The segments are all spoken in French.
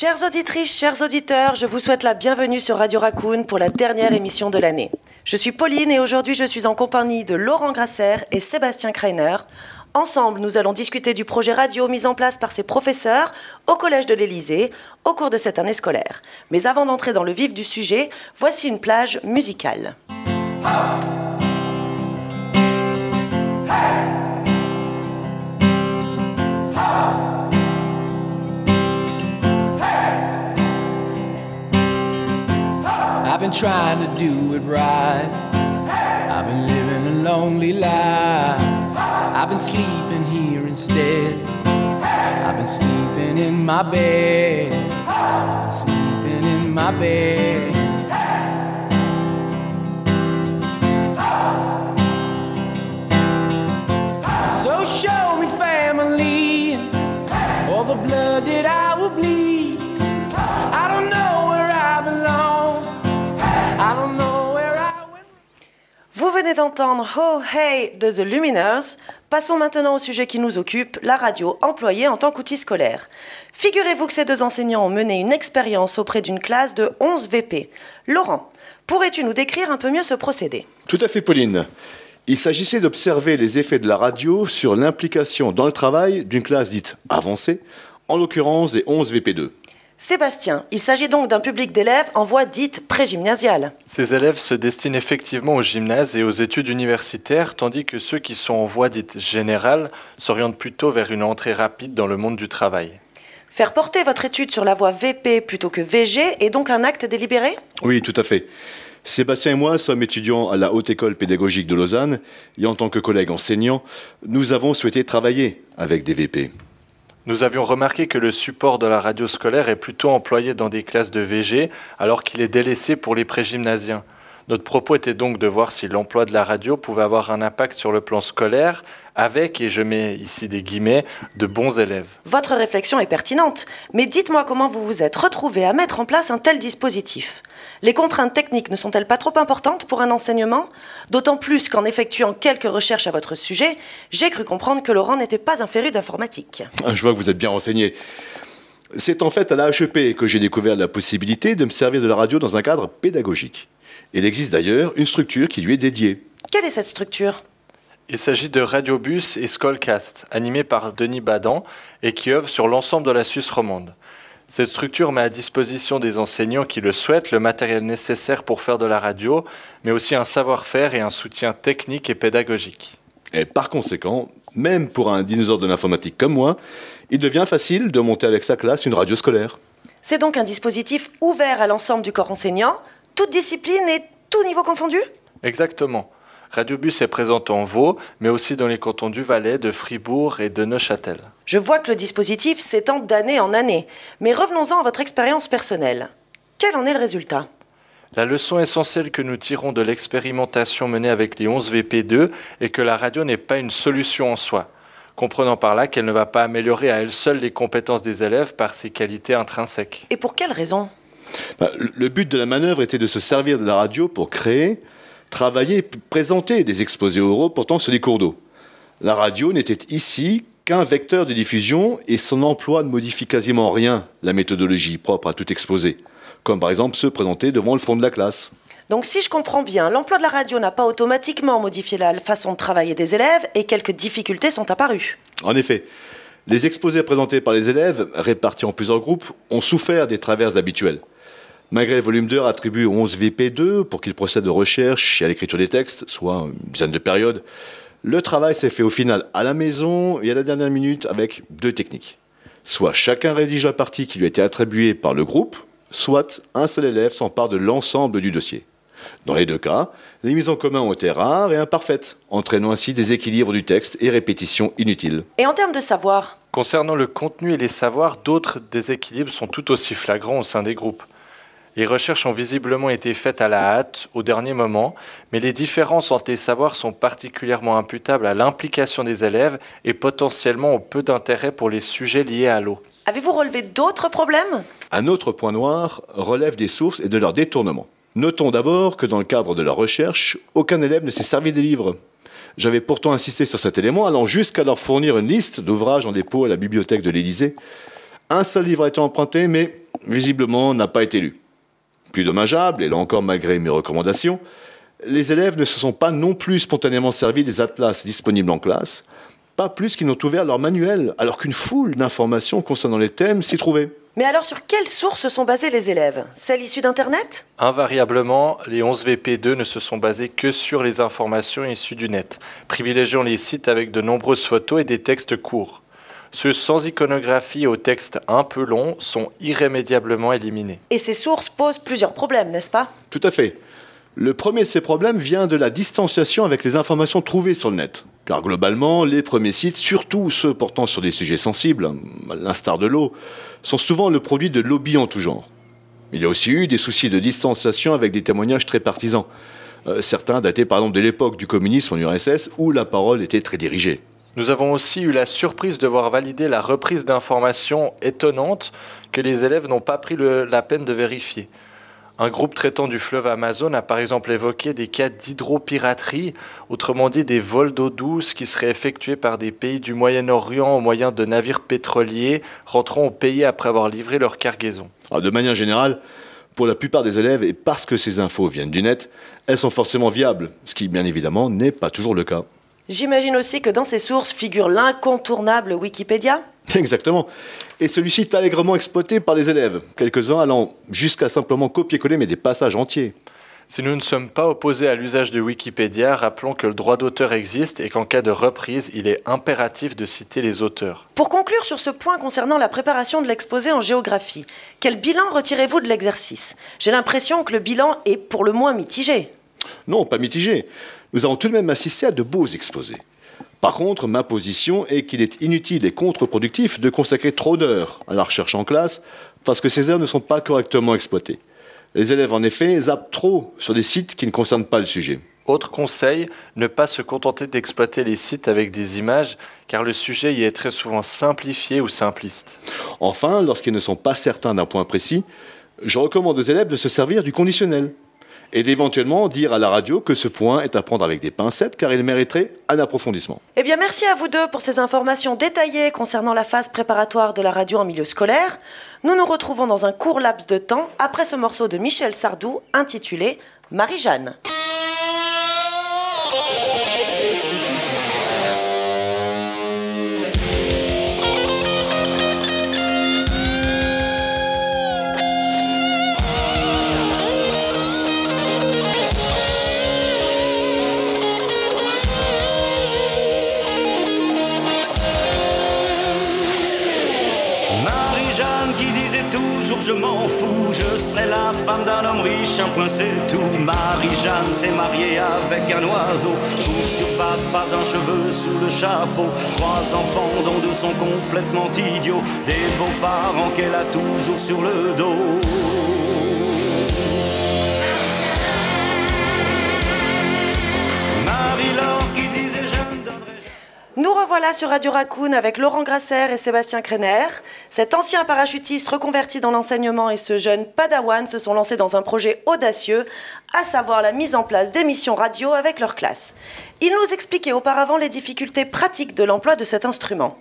Chères auditrices, chers auditeurs, je vous souhaite la bienvenue sur Radio Raccoon pour la dernière émission de l'année. Je suis Pauline et aujourd'hui je suis en compagnie de Laurent Grasser et Sébastien Kreiner. Ensemble, nous allons discuter du projet radio mis en place par ses professeurs au Collège de l'Élysée au cours de cette année scolaire. Mais avant d'entrer dans le vif du sujet, voici une plage musicale. Been trying to do it right. I've been living a lonely life. I've been sleeping here instead. I've been sleeping in my bed. Sleeping in my bed. So show me family, all the blood that I will bleed. D'entendre Oh Hey de The Luminers. Passons maintenant au sujet qui nous occupe, la radio employée en tant qu'outil scolaire. Figurez-vous que ces deux enseignants ont mené une expérience auprès d'une classe de 11 VP. Laurent, pourrais-tu nous décrire un peu mieux ce procédé? Tout à fait, Pauline. Il s'agissait d'observer les effets de la radio sur l'implication dans le travail d'une classe dite avancée, en l'occurrence des 11 VP2. Sébastien, il s'agit donc d'un public d'élèves en voie dite pré-gymnasiale. Ces élèves se destinent effectivement au gymnase et aux études universitaires, tandis que ceux qui sont en voie dite générale s'orientent plutôt vers une entrée rapide dans le monde du travail. Faire porter votre étude sur la voie VP plutôt que VG est donc un acte délibéré? Oui, tout à fait. Sébastien et moi sommes étudiants à la Haute École pédagogique de Lausanne et en tant que collègues enseignants, nous avons souhaité travailler avec des VP. Nous avions remarqué que le support de la radio scolaire est plutôt employé dans des classes de VG alors qu'il est délaissé pour les pré-gymnasiens. Notre propos était donc de voir si l'emploi de la radio pouvait avoir un impact sur le plan scolaire avec, et je mets ici des guillemets, de bons élèves. Votre réflexion est pertinente, mais dites-moi comment vous vous êtes retrouvé à mettre en place un tel dispositif. Les contraintes techniques ne sont-elles pas trop importantes pour un enseignement? D'autant plus qu'en effectuant quelques recherches à votre sujet, j'ai cru comprendre que Laurent n'était pas un féru d'informatique. Ah, Je vois que vous êtes bien renseigné. C'est en fait à la HEP que j'ai découvert la possibilité de me servir de la radio dans un cadre pédagogique. Il existe d'ailleurs une structure qui lui est dédiée. Quelle est cette structure? Il s'agit de Radiobus et Skollcast, animés par Denis Badan et qui œuvrent sur l'ensemble de la Suisse romande. Cette structure met à disposition des enseignants qui le souhaitent le matériel nécessaire pour faire de la radio, mais aussi un savoir-faire et un soutien technique et pédagogique. Et par conséquent, même pour un dinosaure de l'informatique comme moi, il devient facile de monter avec sa classe une radio scolaire. C'est donc un dispositif ouvert à l'ensemble du corps enseignant, toute discipline et tout niveau confondu Exactement. Radiobus est présente en Vaud, mais aussi dans les cantons du Valais, de Fribourg et de Neuchâtel. Je vois que le dispositif s'étend d'année en année, mais revenons-en à votre expérience personnelle. Quel en est le résultat? La leçon essentielle que nous tirons de l'expérimentation menée avec les 11 VP2 est que la radio n'est pas une solution en soi, comprenant par là qu'elle ne va pas améliorer à elle seule les compétences des élèves par ses qualités intrinsèques. Et pour quelle raison? Le- le but de la manœuvre était de se servir de la radio pour créer, travailler et présenter des exposés oraux portant sur les cours d'eau. La radio n'était ici qu'un vecteur de diffusion et son emploi ne modifie quasiment rien la méthodologie propre à tout exposé, comme par exemple ceux présentés devant le front de la classe. Donc si je comprends bien, l'emploi de la radio n'a pas automatiquement modifié la façon de travailler des élèves et quelques difficultés sont apparues. En effet, les exposés présentés par les élèves, répartis en plusieurs groupes, ont souffert des traverses habituelles. Malgré le volume d'heures attribué aux 11 VP2 pour qu'ils procèdent aux recherches et à l'écriture des textes, soit une dizaine de périodes, le travail s'est fait au final à la maison et à la dernière minute avec deux techniques. Soit chacun rédige la partie qui lui a été attribuée par le groupe, soit un seul élève s'empare de l'ensemble du dossier. Dans les deux cas, les mises en commun ont été rares et imparfaites, entraînant ainsi des équilibres du texte et répétitions inutiles. Et en termes de savoir, Concernant le contenu et les savoirs, d'autres déséquilibres sont tout aussi flagrants au sein des groupes. Les recherches ont visiblement été faites à la hâte, au dernier moment, mais les différences entre les savoirs sont particulièrement imputables à l'implication des élèves et potentiellement au peu d'intérêt pour les sujets liés à l'eau. avez-vous relevé d'autres problèmes? Un autre point noir relève des sources et de leur détournement. Notons d'abord que dans le cadre de la recherche, aucun élève ne s'est servi des livres. J'avais pourtant insisté sur cet élément, allant jusqu'à leur fournir une liste d'ouvrages en dépôt à la bibliothèque de l'Élysée. Un seul livre a été emprunté, mais visiblement, n'a pas été lu. Plus dommageable, et là encore malgré mes recommandations, les élèves ne se sont pas non plus spontanément servis des atlas disponibles en classe, pas plus qu'ils n'ont ouvert leur manuel, alors qu'une foule d'informations concernant les thèmes s'y trouvait. Mais alors sur quelles sources sont basés les élèves? Celles issues d'Internet? Invariablement, les 11 VP2 ne se sont basés que sur les informations issues du net, privilégiant les sites avec de nombreuses photos et des textes courts. Ceux sans iconographie aux textes un peu longs sont irrémédiablement éliminés. Et ces sources posent plusieurs problèmes, n'est-ce pas? Tout à fait. Le premier de ces problèmes vient de la distanciation avec les informations trouvées sur le net. Car globalement, les premiers sites, surtout ceux portant sur des sujets sensibles, à l'instar de l'eau, sont souvent le produit de lobbies en tout genre. Il y a aussi eu des soucis de distanciation avec des témoignages très partisans. Euh, certains datés par exemple de l'époque du communisme en URSS où la parole était très dirigée. Nous avons aussi eu la surprise de voir valider la reprise d'informations étonnantes que les élèves n'ont pas pris la peine de vérifier. Un groupe traitant du fleuve Amazon a par exemple évoqué des cas d'hydropiraterie, autrement dit des vols d'eau douce qui seraient effectués par des pays du Moyen-Orient au moyen de navires pétroliers rentrant au pays après avoir livré leur cargaison. de manière générale, pour la plupart des élèves, et parce que ces infos viennent du net, elles sont forcément viables, ce qui bien évidemment n'est pas toujours le cas. J'imagine aussi que dans ces sources figure l'incontournable Wikipédia Exactement. Et celui-ci est allègrement exploité par les élèves, quelques-uns allant jusqu'à simplement copier-coller mais des passages entiers. Si nous ne sommes pas opposés à l'usage de Wikipédia, rappelons que le droit d'auteur existe et qu'en cas de reprise, il est impératif de citer les auteurs. Pour conclure sur ce point concernant la préparation de l'exposé en géographie, quel bilan retirez-vous de l'exercice? J'ai l'impression que le bilan est pour le moins mitigé. Non, pas mitigé. Nous avons tout de même assisté à de beaux exposés. Par contre, ma position est qu'il est inutile et contre-productif de consacrer trop d'heures à la recherche en classe parce que ces heures ne sont pas correctement exploitées. Les élèves, en effet, zappent trop sur des sites qui ne concernent pas le sujet. Autre conseil, ne pas se contenter d'exploiter les sites avec des images, car le sujet y est très souvent simplifié ou simpliste. Enfin, lorsqu'ils ne sont pas certains d'un point précis, je recommande aux élèves de se servir du conditionnel et d'éventuellement dire à la radio que ce point est à prendre avec des pincettes car il mériterait un approfondissement. Eh bien, merci à vous deux pour ces informations détaillées concernant la phase préparatoire de la radio en milieu scolaire. Nous nous retrouvons dans un court laps de temps après ce morceau de Michel Sardou intitulé Marie-Jeanne. La femme d'un homme riche, un point c'est tout. Marie-Jeanne s'est mariée avec un oiseau, Tout sur pas un cheveu sous le chapeau. Trois enfants dont deux sont complètement idiots, des beaux-parents qu'elle a toujours sur le dos. Nous revoilà sur Radio Raccoon avec Laurent Grasser et Sébastien Krener. Cet ancien parachutiste reconverti dans l'enseignement et ce jeune padawan se sont lancés dans un projet audacieux, à savoir la mise en place d'émissions radio avec leur classe. Ils nous expliquaient auparavant les difficultés pratiques de l'emploi de cet instrument.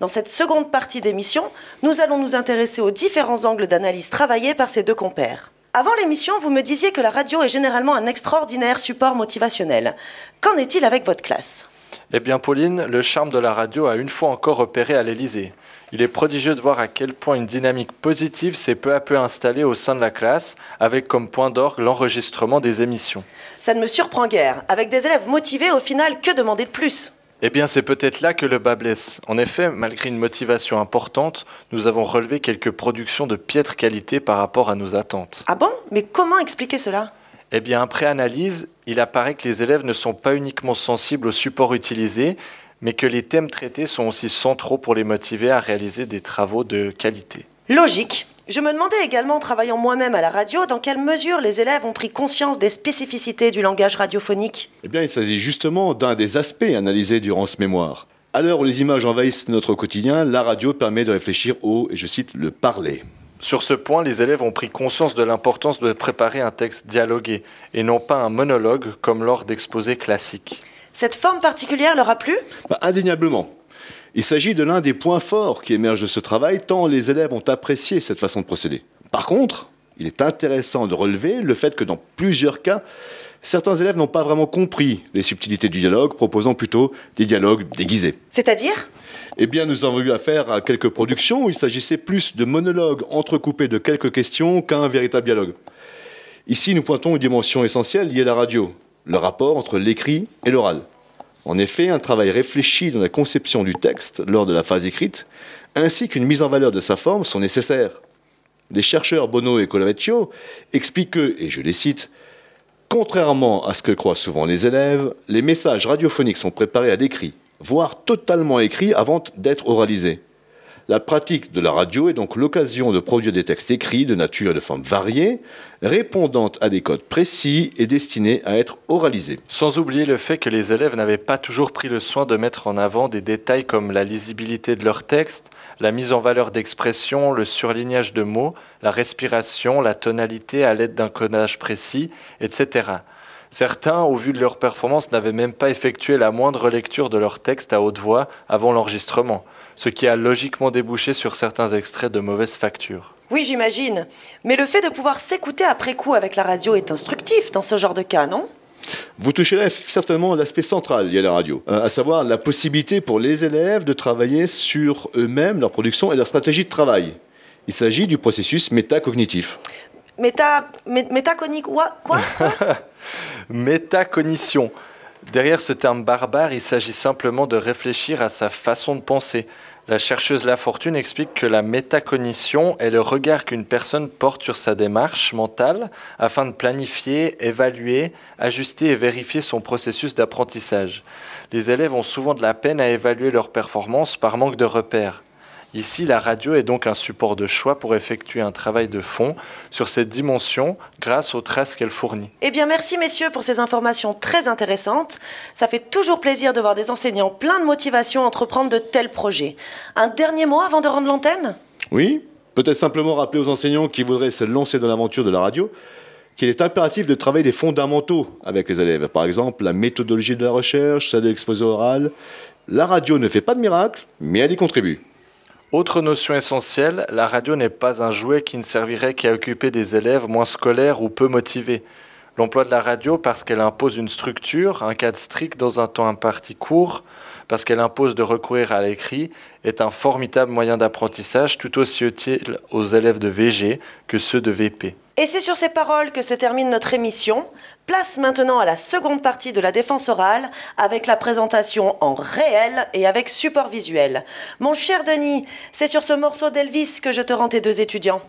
Dans cette seconde partie d'émission, nous allons nous intéresser aux différents angles d'analyse travaillés par ces deux compères. Avant l'émission, vous me disiez que la radio est généralement un extraordinaire support motivationnel. Qu'en est-il avec votre classe? Eh bien, Pauline, le charme de la radio a une fois encore opéré à l'Élysée. Il est prodigieux de voir à quel point une dynamique positive s'est peu à peu installée au sein de la classe, avec comme point d'orgue l'enregistrement des émissions. Ça ne me surprend guère. Avec des élèves motivés, au final, que demander de plus? Eh bien, c'est peut-être là que le bas blesse. En effet, malgré une motivation importante, nous avons relevé quelques productions de piètre qualité par rapport à nos attentes. Ah bon? Mais comment expliquer cela? Eh bien, après analyse, il apparaît que les élèves ne sont pas uniquement sensibles au support utilisé, mais que les thèmes traités sont aussi centraux pour les motiver à réaliser des travaux de qualité. Logique. Je me demandais également, en travaillant moi-même à la radio, dans quelle mesure les élèves ont pris conscience des spécificités du langage radiophonique. Eh bien, il s'agit justement d'un des aspects analysés durant ce mémoire. À l'heure où les images envahissent notre quotidien, la radio permet de réfléchir au, et je cite, le parler. Sur ce point, les élèves ont pris conscience de l'importance de préparer un texte dialogué et non pas un monologue comme lors d'exposés classiques. Cette forme particulière leur a plu? Bah, Indéniablement. Il s'agit de l'un des points forts qui émergent de ce travail, tant les élèves ont apprécié cette façon de procéder. Par contre, il est intéressant de relever le fait que dans plusieurs cas, certains élèves n'ont pas vraiment compris les subtilités du dialogue, proposant plutôt des dialogues déguisés. C'est-à-dire? Eh bien, nous avons eu affaire à quelques productions où il s'agissait plus de monologues entrecoupés de quelques questions qu'un véritable dialogue. Ici, nous pointons une dimension essentielle liée à la radio, le rapport entre l'écrit et l'oral. En effet, un travail réfléchi dans la conception du texte lors de la phase écrite, ainsi qu'une mise en valeur de sa forme sont nécessaires. Les chercheurs Bono et Colavecchio expliquent que, et je les cite, Contrairement à ce que croient souvent les élèves, les messages radiophoniques sont préparés à l'écrit, voire totalement écrits avant d'être oralisés. La pratique de la radio est donc l'occasion de produire des textes écrits de nature et de forme variées, répondant à des codes précis et destinés à être oralisés. Sans oublier le fait que les élèves n'avaient pas toujours pris le soin de mettre en avant des détails comme la lisibilité de leur texte, la mise en valeur d'expression, le surlignage de mots, la respiration, la tonalité à l'aide d'un codage précis, etc. Certains, au vu de leur performance, n'avaient même pas effectué la moindre lecture de leur texte à haute voix avant l'enregistrement, ce qui a logiquement débouché sur certains extraits de mauvaise facture. Oui, j'imagine. Mais le fait de pouvoir s'écouter après coup avec la radio est instructif dans ce genre de cas, non? Vous touchez là certainement l'aspect central lié à la radio, euh, à savoir la possibilité pour les élèves de travailler sur eux-mêmes, leur production et leur stratégie de travail. Il s'agit du processus métacognitif. Méta... mé- Métaconique... Quoi Métacognition. Derrière ce terme barbare, il s'agit simplement de réfléchir à sa façon de penser. La chercheuse Lafortune explique que la métacognition est le regard qu'une personne porte sur sa démarche mentale afin de planifier, évaluer, ajuster et vérifier son processus d'apprentissage. Les élèves ont souvent de la peine à évaluer leur performance par manque de repères. Ici, la radio est donc un support de choix pour effectuer un travail de fond sur cette dimension grâce aux traces qu'elle fournit. Eh bien, merci messieurs pour ces informations très intéressantes. Ça fait toujours plaisir de voir des enseignants pleins de motivation entreprendre de tels projets. Un dernier mot avant de rendre l'antenne? Oui, peut-être simplement rappeler aux enseignants qui voudraient se lancer dans l'aventure de la radio qu'il est impératif de travailler les fondamentaux avec les élèves. Par exemple, la méthodologie de la recherche, celle de l'exposé oral. La radio ne fait pas de miracle, mais elle y contribue. Autre notion essentielle, la radio n'est pas un jouet qui ne servirait qu'à occuper des élèves moins scolaires ou peu motivés. L'emploi de la radio, parce qu'elle impose une structure, un cadre strict dans un temps imparti court, parce qu'elle impose de recourir à l'écrit, est un formidable moyen d'apprentissage tout aussi utile aux élèves de VG que ceux de VP. Et c'est sur ces paroles que se termine notre émission. Place maintenant à la seconde partie de la défense orale avec la présentation en réel et avec support visuel. Mon cher Denis, c'est sur ce morceau d'Elvis que je te rends tes deux étudiants.